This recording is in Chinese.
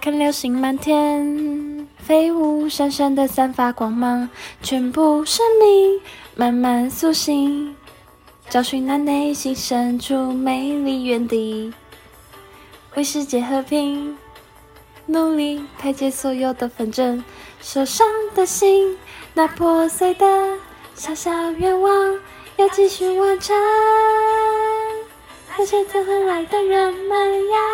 看流星满天飞舞，闪闪的散发光芒，全部生命慢慢苏醒，找寻那内心深处美丽原地，为世界和平努力，排解所有的纷争，受伤的心，那破碎的小小愿望要继续完成，那些走很来的人们呀。